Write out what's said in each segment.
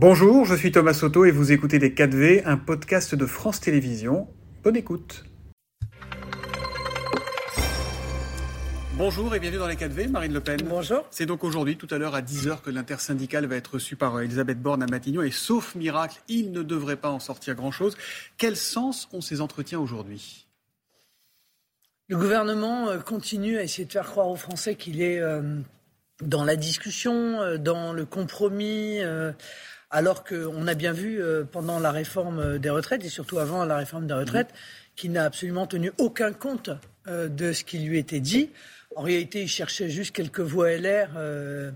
Bonjour, je suis Thomas Soto et vous écoutez Les 4V, un podcast de France Télévisions. Bonne écoute. Bonjour et bienvenue dans les 4V, Marine Le Pen. Bonjour. C'est donc aujourd'hui, tout à l'heure à 10h, que l'intersyndicale va être reçue par Elisabeth Borne à Matignon et sauf miracle, il ne devrait pas en sortir grand-chose. Quel sens ont ces entretiens aujourd'hui? Le gouvernement euh, continue à essayer de faire croire aux Français qu'il est euh, dans la discussion, euh, dans le compromis alors qu'on a bien vu euh, pendant la réforme des retraites, et surtout avant la réforme des retraites, qu'il n'a absolument tenu aucun compte euh, de ce qui lui était dit. En réalité, il cherchait juste quelques voix LR, euh,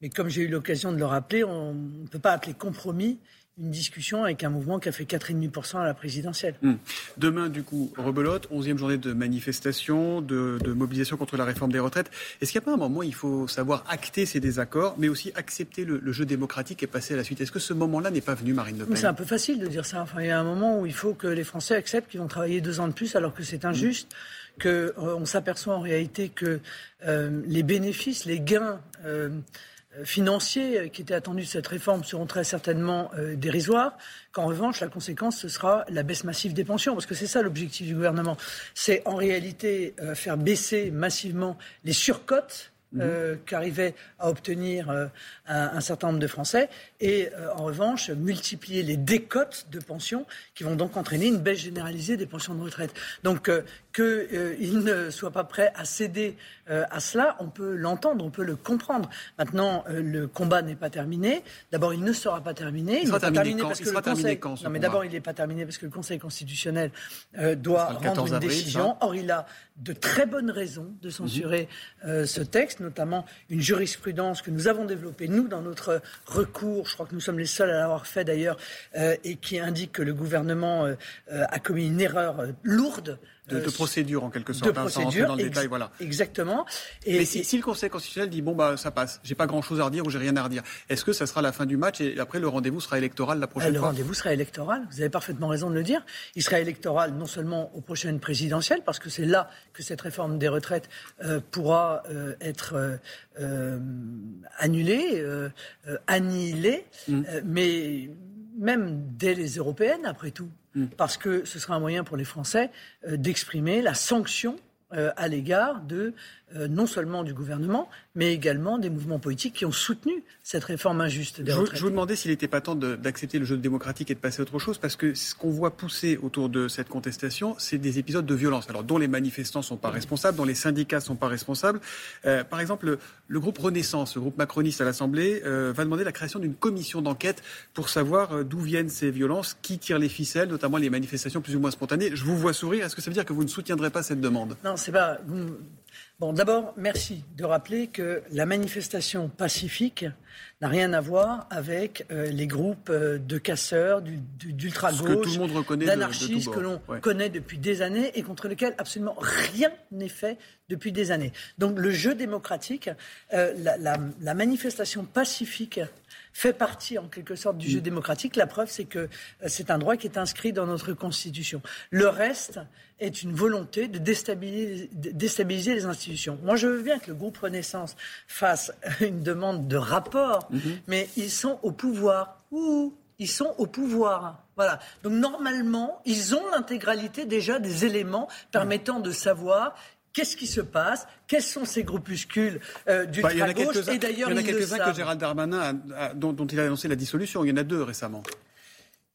mais comme j'ai eu l'occasion de le rappeler, on ne peut pas appeler compromis une discussion avec un mouvement qui a fait 4,5% à la présidentielle. Hmm. Demain, du coup, rebelote, 11e journée de manifestation, de, mobilisation contre la réforme des retraites. Est-ce qu'il n'y a pas un moment où il faut savoir acter ces désaccords, mais aussi accepter le, jeu démocratique et passer à la suite? Est-ce que ce moment-là n'est pas venu, Marine Le Pen? C'est un peu facile de dire ça. Enfin, il y a un moment où il faut que les Français acceptent qu'ils vont travailler deux ans de plus alors que c'est injuste. qu'on que euh, on s'aperçoit en réalité que euh, les bénéfices, les gains euh, financiers euh, qui étaient attendus de cette réforme seront très certainement euh, dérisoires, qu'en revanche, la conséquence, ce sera la baisse massive des pensions, parce que c'est ça l'objectif du gouvernement. C'est en réalité faire baisser massivement les surcotes euh, qu'arrivaient à obtenir euh, un, certain nombre de Français, et euh, en revanche multiplier les décotes de pensions qui vont donc entraîner une baisse généralisée des pensions de retraite. Donc qu'il ne soit pas prêt à céder à cela, on peut l'entendre, on peut le comprendre. Maintenant, le combat n'est pas terminé. D'abord, il ne sera pas terminé. Il, sera terminé, parce que le Conseil... non, mais d'abord, il n'est pas terminé parce que le Conseil constitutionnel doit rendre une décision. Or, il a de très bonnes raisons de censurer mhm. ce texte notamment une jurisprudence que nous avons développée, nous, dans notre recours, je crois que nous sommes les seuls à l'avoir fait d'ailleurs, euh, et qui indique que le gouvernement euh, euh, a commis une erreur lourde de, de, procédure en quelque sorte, de hein, procédure, dans le détail, voilà. Exactement. Et, Mais si, si, le Conseil constitutionnel dit bon bah ça passe, j'ai pas grand chose à redire ou j'ai rien à redire, est-ce que ça sera la fin du match et après le rendez-vous sera électoral la prochaine fois Le rendez-vous sera électoral. Vous avez parfaitement raison de le dire. Il sera électoral non seulement aux prochaines présidentielles parce que c'est là que cette réforme des retraites euh, pourra euh, être euh, euh annulée, euh, annihilée, mmh. mais même dès les européennes après tout. Mm. parce que ce sera un moyen pour les Français euh, d'exprimer la sanction euh, à l'égard de euh, non seulement du gouvernement, mais également des mouvements politiques qui ont soutenu cette réforme injuste des je, retraites. Je vous demandais s'il n'était pas temps d'accepter le jeu démocratique et de passer à autre chose, parce que ce qu'on voit pousser autour de cette contestation, c'est des épisodes de violence, alors dont les manifestants ne sont pas responsables, dont les syndicats ne sont pas responsables. Euh, par exemple, le, groupe Renaissance, le groupe macroniste à l'Assemblée, euh, va demander la création d'une commission d'enquête pour savoir d'où viennent ces violences, qui tire les ficelles, notamment les manifestations plus ou moins spontanées. Je vous vois sourire. Est-ce que ça veut dire que vous ne soutiendrez pas cette demande? Non, c'est pas. Bon, d'abord, merci de rappeler que la manifestation pacifique n'a rien à voir avec euh, les groupes euh, de casseurs, d'ultra-gauche, d'anarchistes que l'on connaît depuis des années et contre lesquels absolument rien n'est fait depuis des années. Donc le jeu démocratique, euh, la, manifestation pacifique fait partie en quelque sorte du jeu mm. démocratique. La preuve, c'est que c'est un droit qui est inscrit dans notre Constitution. Le reste est une volonté de déstabiliser, déstabiliser, les institutions. Moi, je veux bien que le groupe Renaissance fasse une demande de rapport, mhm. mais ils sont au pouvoir. Ouh, ils sont au pouvoir. Voilà. Donc normalement, ils ont l'intégralité déjà des éléments permettant de savoir Qu'est-ce qui se passe? Quels sont ces groupuscules euh, du bah, gauche? Et d'ailleurs, il y en a quelques-uns que Gérald Darmanin, dont, dont, il a annoncé la dissolution. Il y en a deux récemment.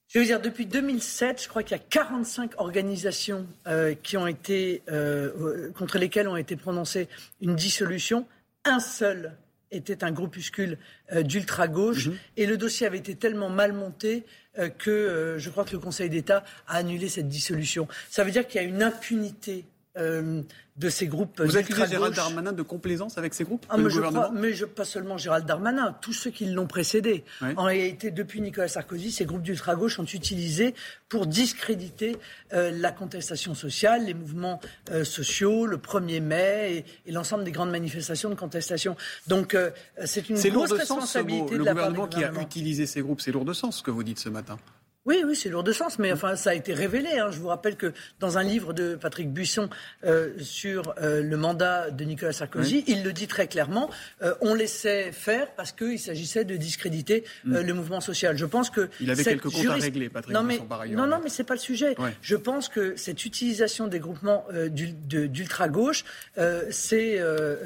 Je veux dire, depuis 2007, je crois qu'il y a 45 organisations euh, qui ont été, euh, contre lesquelles ont été prononcées une dissolution. Un seul était un groupuscule euh, d'ultra-gauche. Mhm. Et le dossier avait été tellement mal monté que je crois que le Conseil d'État a annulé cette dissolution. Ça veut dire qu'il y a une impunité de ces groupes. Vous accusez Gérald Darmanin de complaisance avec ces groupes ah, mais, mais pas seulement Gérald Darmanin, tous ceux qui l'ont précédé. En réalité, depuis Nicolas Sarkozy, ces groupes d'ultra-gauche ont utilisé pour discréditer euh, la contestation sociale, les mouvements euh, sociaux, le 1er mai et, l'ensemble des grandes manifestations de contestation. Donc euh, c'est une grosse responsabilité de, le gouvernement qui a utilisé ces groupes. C'est lourd de sens ce que vous dites ce matin. Oui, oui, c'est lourd de sens, mais enfin, ça a été révélé. Hein. Je vous rappelle que dans un livre de Patrick Buisson euh, sur euh, le mandat de Nicolas Sarkozy, il le dit très clairement. Euh, on laissait faire parce qu'il s'agissait de discréditer mm. le mouvement social. Je pense que il avait quelques comptes à régler, Patrick non, mais, Buisson, par ailleurs. Non, non, mais c'est pas le sujet. Je pense que cette utilisation des groupements d'ultra gauche s'est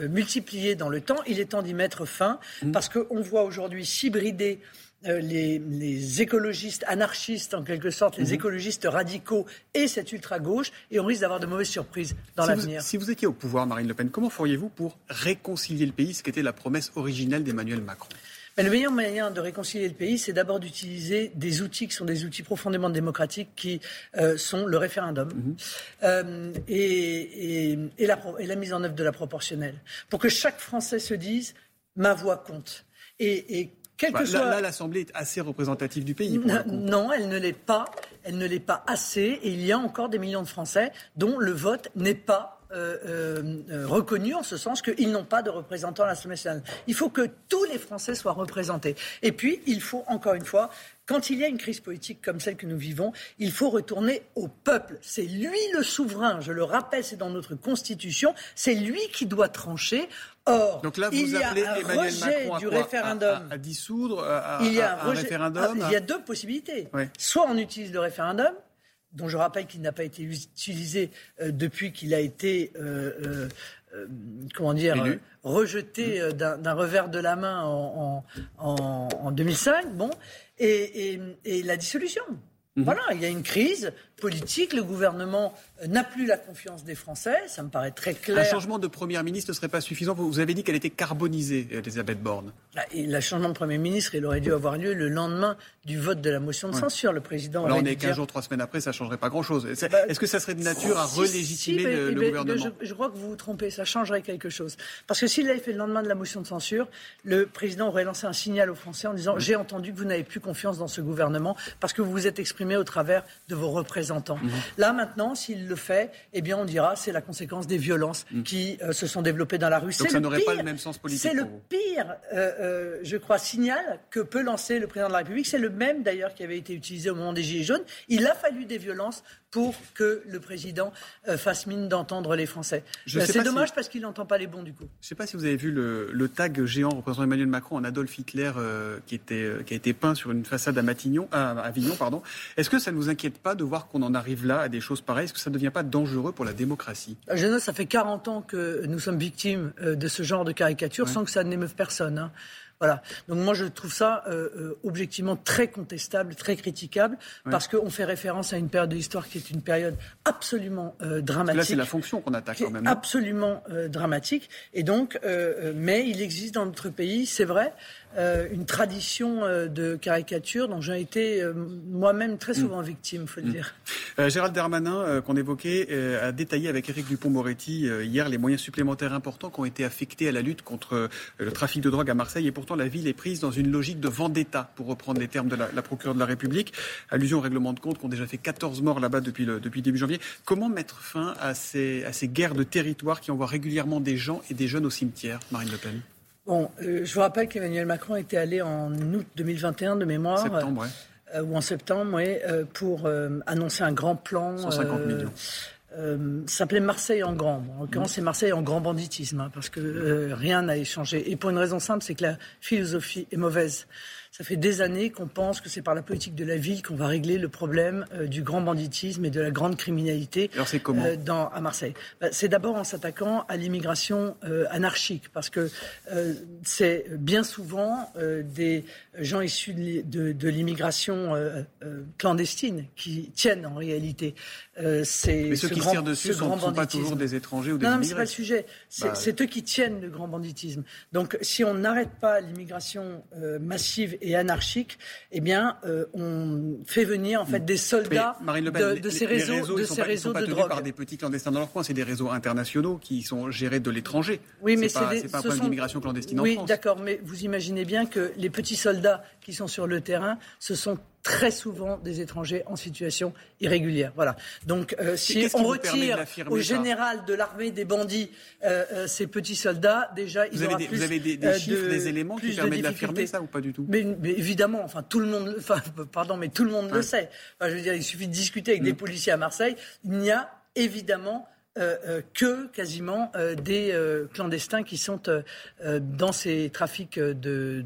multipliée dans le temps. Il est temps d'y mettre fin mm. parce qu'on voit aujourd'hui s'hybrider euh, les, écologistes anarchistes, en quelque sorte, les mhm. écologistes radicaux et cette ultra-gauche, et on risque d'avoir de mauvaises surprises dans l'avenir. Si vous étiez au pouvoir, Marine Le Pen, comment feriez-vous pour réconcilier le pays, ce qui était la promesse originelle d'Emmanuel Macron? Le meilleur moyen de réconcilier le pays, c'est d'abord d'utiliser des outils qui sont des outils profondément démocratiques, qui euh, sont le référendum mhm. euh, et, la, et, la, mise en œuvre de la proportionnelle, pour que chaque Français se dise ma voix compte. Et, et bah, là, l'Assemblée est assez représentative du pays. non, elle ne l'est pas. Elle ne l'est pas assez. Et il y a encore des millions de Français dont le vote n'est pas euh, euh, reconnu en ce sens qu'ils n'ont pas de représentants à l'Assemblée nationale. Il faut que tous les Français soient représentés. Et puis, il faut encore une fois quand il y a une crise politique comme celle que nous vivons, il faut retourner au peuple. C'est lui le souverain, je le rappelle, c'est dans notre Constitution, c'est lui qui doit trancher. Or, Donc là, vous il y a un Emmanuel Macron du référendum. À, dissoudre il y a un, référendum Il y a deux possibilités. Soit on utilise le référendum, dont je rappelle qu'il n'a pas été utilisé euh, depuis qu'il a été euh, euh, comment dire, rejeté mmh. d'un revers de la main en, en, en 2005. Bon, et, et la dissolution. Mmh. Voilà, il y a une crise politique. Le gouvernement n'a plus la confiance des Français. Ça me paraît très clair. Un changement de Première ministre ne serait pas suffisant. Vous avez dit qu'elle était carbonisée, Elisabeth Borne. Bah, le changement de Premier ministre, il aurait dû avoir lieu le lendemain du vote de la motion de censure. Le président. Alors on est 15 jours, 3 semaines après, ça ne changerait pas grand-chose. Bah, est-ce que ça serait de nature à relégitimer le, gouvernement? je, crois que vous vous trompez. Ça changerait quelque chose. Parce que s'il l'avait fait le lendemain de la motion de censure, le président aurait lancé un signal aux Français en disant J'ai entendu que vous n'avez plus confiance dans ce gouvernement parce que vous vous êtes exprimé au travers de vos représentants. Mhm. Là, maintenant, s'il le fait, eh bien, on dira c'est la conséquence des violences mm. qui euh, se sont développées dans la rue. Donc ça n'aurait pas le même sens politique. C'est le pire, euh, euh, je crois, signal que peut lancer le président de la République. C'est le même, d'ailleurs, qui avait été utilisé au moment des Gilets jaunes. Il a fallu des violences pour que le président euh, fasse mine d'entendre les Français. Euh, c'est dommage parce qu'il n'entend pas les bons du coup. Je ne sais pas si vous avez vu le, tag géant représentant Emmanuel Macron en Adolf Hitler euh, qui, était, qui a été peint sur une façade à, Matignon, à Avignon. Pardon. Est-ce que ça ne vous inquiète pas de voir qu'on en arrive là à des choses pareilles? Est-ce que ça ne devient pas dangereux pour la démocratie? Je note, ça fait 40 ans que nous sommes victimes de ce genre de caricature sans que ça n'émeuve personne. Hein. Voilà. Donc moi, je trouve ça euh, euh, objectivement très contestable, très critiquable, parce qu'on fait référence à une période de l'histoire qui est une période absolument euh, dramatique. Là, c'est la fonction qu'on attaque quand même. Absolument dramatique. Et donc, mais il existe dans notre pays, c'est vrai, euh, une tradition euh, de caricature dont j'ai été euh, moi-même très souvent mm. victime, faut le mm. dire. Gérald Darmanin, qu'on évoquait, a détaillé avec Éric Dupont-Moretti hier les moyens supplémentaires importants qui ont été affectés à la lutte contre le trafic de drogue à Marseille. Et pourtant, la ville est prise dans une logique de vendetta, pour reprendre les termes de la, la procureure de la République. Allusion au règlement de compte qui ont déjà fait 14 morts là-bas depuis, le, depuis début janvier. Comment mettre fin à ces, à ces guerres de territoire qui envoient régulièrement des gens et des jeunes au cimetière, Marine Le Pen? Bon, euh, je vous rappelle qu'Emmanuel Macron était allé en août 2021 de mémoire. Septembre, euh, ou en septembre, euh, pour annoncer un grand plan. 150 millions. Ça s'appelait Marseille en grand. en l'occurrence, c'est Marseille en grand banditisme, hein, parce que rien n'a échangé. Et pour une raison simple, c'est que la philosophie est mauvaise. Ça fait des années qu'on pense que c'est par la politique de la ville qu'on va régler le problème euh, du grand banditisme et de la grande criminalité Alors c'est comment euh, dans, à Marseille. Bah, c'est d'abord en s'attaquant à l'immigration euh, anarchique, parce que c'est bien souvent des gens issus de, de l'immigration clandestine qui tiennent en réalité euh, Mais ceux qui tirent dessus ne sont, pas toujours des étrangers ou des Non, mais ce n'est pas le sujet. Bah c'est eux qui tiennent le grand banditisme. Donc, si on n'arrête pas l'immigration massive et anarchique, eh bien, euh, on fait venir en fait des soldats de, ces réseaux, de ces réseaux pas, de drogue. par des petits clandestins dans leur coin, c'est des réseaux internationaux qui sont gérés de l'étranger. Oui, mais c'est pas, pas un problème d'immigration clandestine en France. Oui, d'accord, mais vous imaginez bien que les petits soldats qui sont sur le terrain, ce sont très souvent des étrangers en situation irrégulière. Voilà. Donc, euh, si on retire au général de l'armée des bandits euh, euh, ces petits soldats, déjà, vous avez des, plus, Vous avez des, chiffres, des éléments qui permettent d'affirmer ça ou pas du tout? Mais, évidemment, enfin tout le monde, enfin pardon, mais tout le monde le sait. je veux dire, il suffit de discuter avec des mm. policiers à Marseille. Il n'y a évidemment que quasiment des clandestins qui sont dans ces trafics de,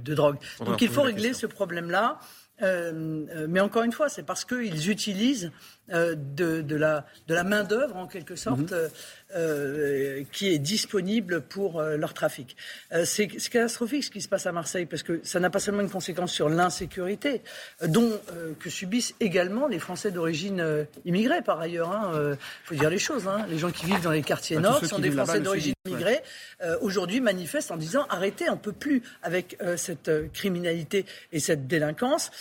de drogue. Donc il faut régler ce problème-là. Euh, euh, mais encore une fois, c'est parce qu'ils utilisent euh, de, de, la, de la main-d'œuvre, en quelque sorte, mhm. Euh, qui est disponible pour euh, leur trafic. Euh, c'est catastrophique ce qui se passe à Marseille parce que ça n'a pas seulement une conséquence sur l'insécurité, dont que subissent également les Français d'origine immigrée par ailleurs. Il hein, faut dire les choses. Hein. Les gens qui vivent dans les quartiers bah, nord sont des Français d'origine immigrée. Aujourd'hui manifestent en disant arrêtez, on peut plus avec cette criminalité et cette délinquance.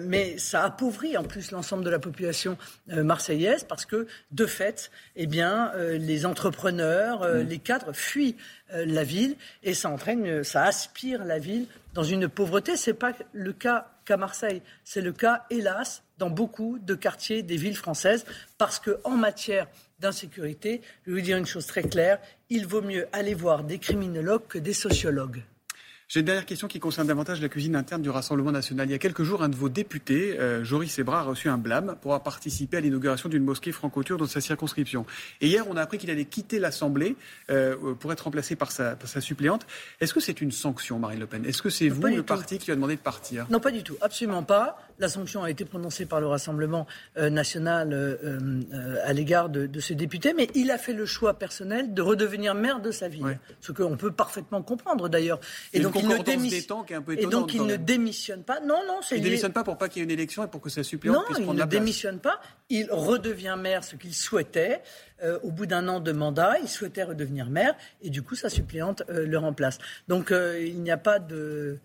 mais ça appauvrit en plus l'ensemble de la population marseillaise parce que de fait, eh bien, les entreprises entrepreneurs, euh, mm. les cadres fuient euh, la ville et ça entraîne, euh, ça aspire la ville dans une pauvreté. Ce n'est pas le cas qu'à Marseille, c'est le cas, hélas, dans beaucoup de quartiers des villes françaises, parce qu'en matière d'insécurité, je vais vous dire une chose très claire, il vaut mieux aller voir des criminologues que des sociologues. J'ai une dernière question qui concerne davantage la cuisine interne du Rassemblement national. Il y a quelques jours, un de vos députés, euh, Joris Sebra, a reçu un blâme pour avoir participé à l'inauguration d'une mosquée franco-turque dans sa circonscription. Et hier, on a appris qu'il allait quitter l'Assemblée euh, pour être remplacé par sa, suppléante. Est-ce que c'est une sanction, Marine Le Pen? Est-ce que c'est vous, le parti, qui lui a demandé de partir? Non, pas du tout. Absolument pas. La sanction a été prononcée par le Rassemblement euh, national euh, euh, à l'égard de, de, ce député, mais il a fait le choix personnel de redevenir maire de sa ville, ce qu'on peut parfaitement comprendre d'ailleurs. Et, donc, il ne, et donc il ne démissionne pas. Non, non, c'est. Il ne démissionne pas pour pas qu'il y ait une élection et pour que sa suppléante puisse prendre la place. Non, il ne démissionne pas. Il redevient maire, ce qu'il souhaitait. au bout d'un an de mandat, il souhaitait redevenir maire et du coup sa suppléante le remplace. Donc il n'y a pas de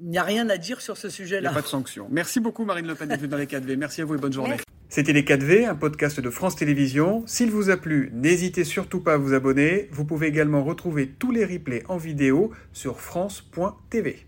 il n'y a rien à dire sur ce sujet-là. Il n'y a pas de sanction. Merci beaucoup Marine Le Pen d'être venue dans les 4V. Merci à vous et bonne journée. C'était les 4V, un podcast de France Télévisions. S'il vous a plu, n'hésitez surtout pas à vous abonner. Vous pouvez également retrouver tous les replays en vidéo sur France.tv.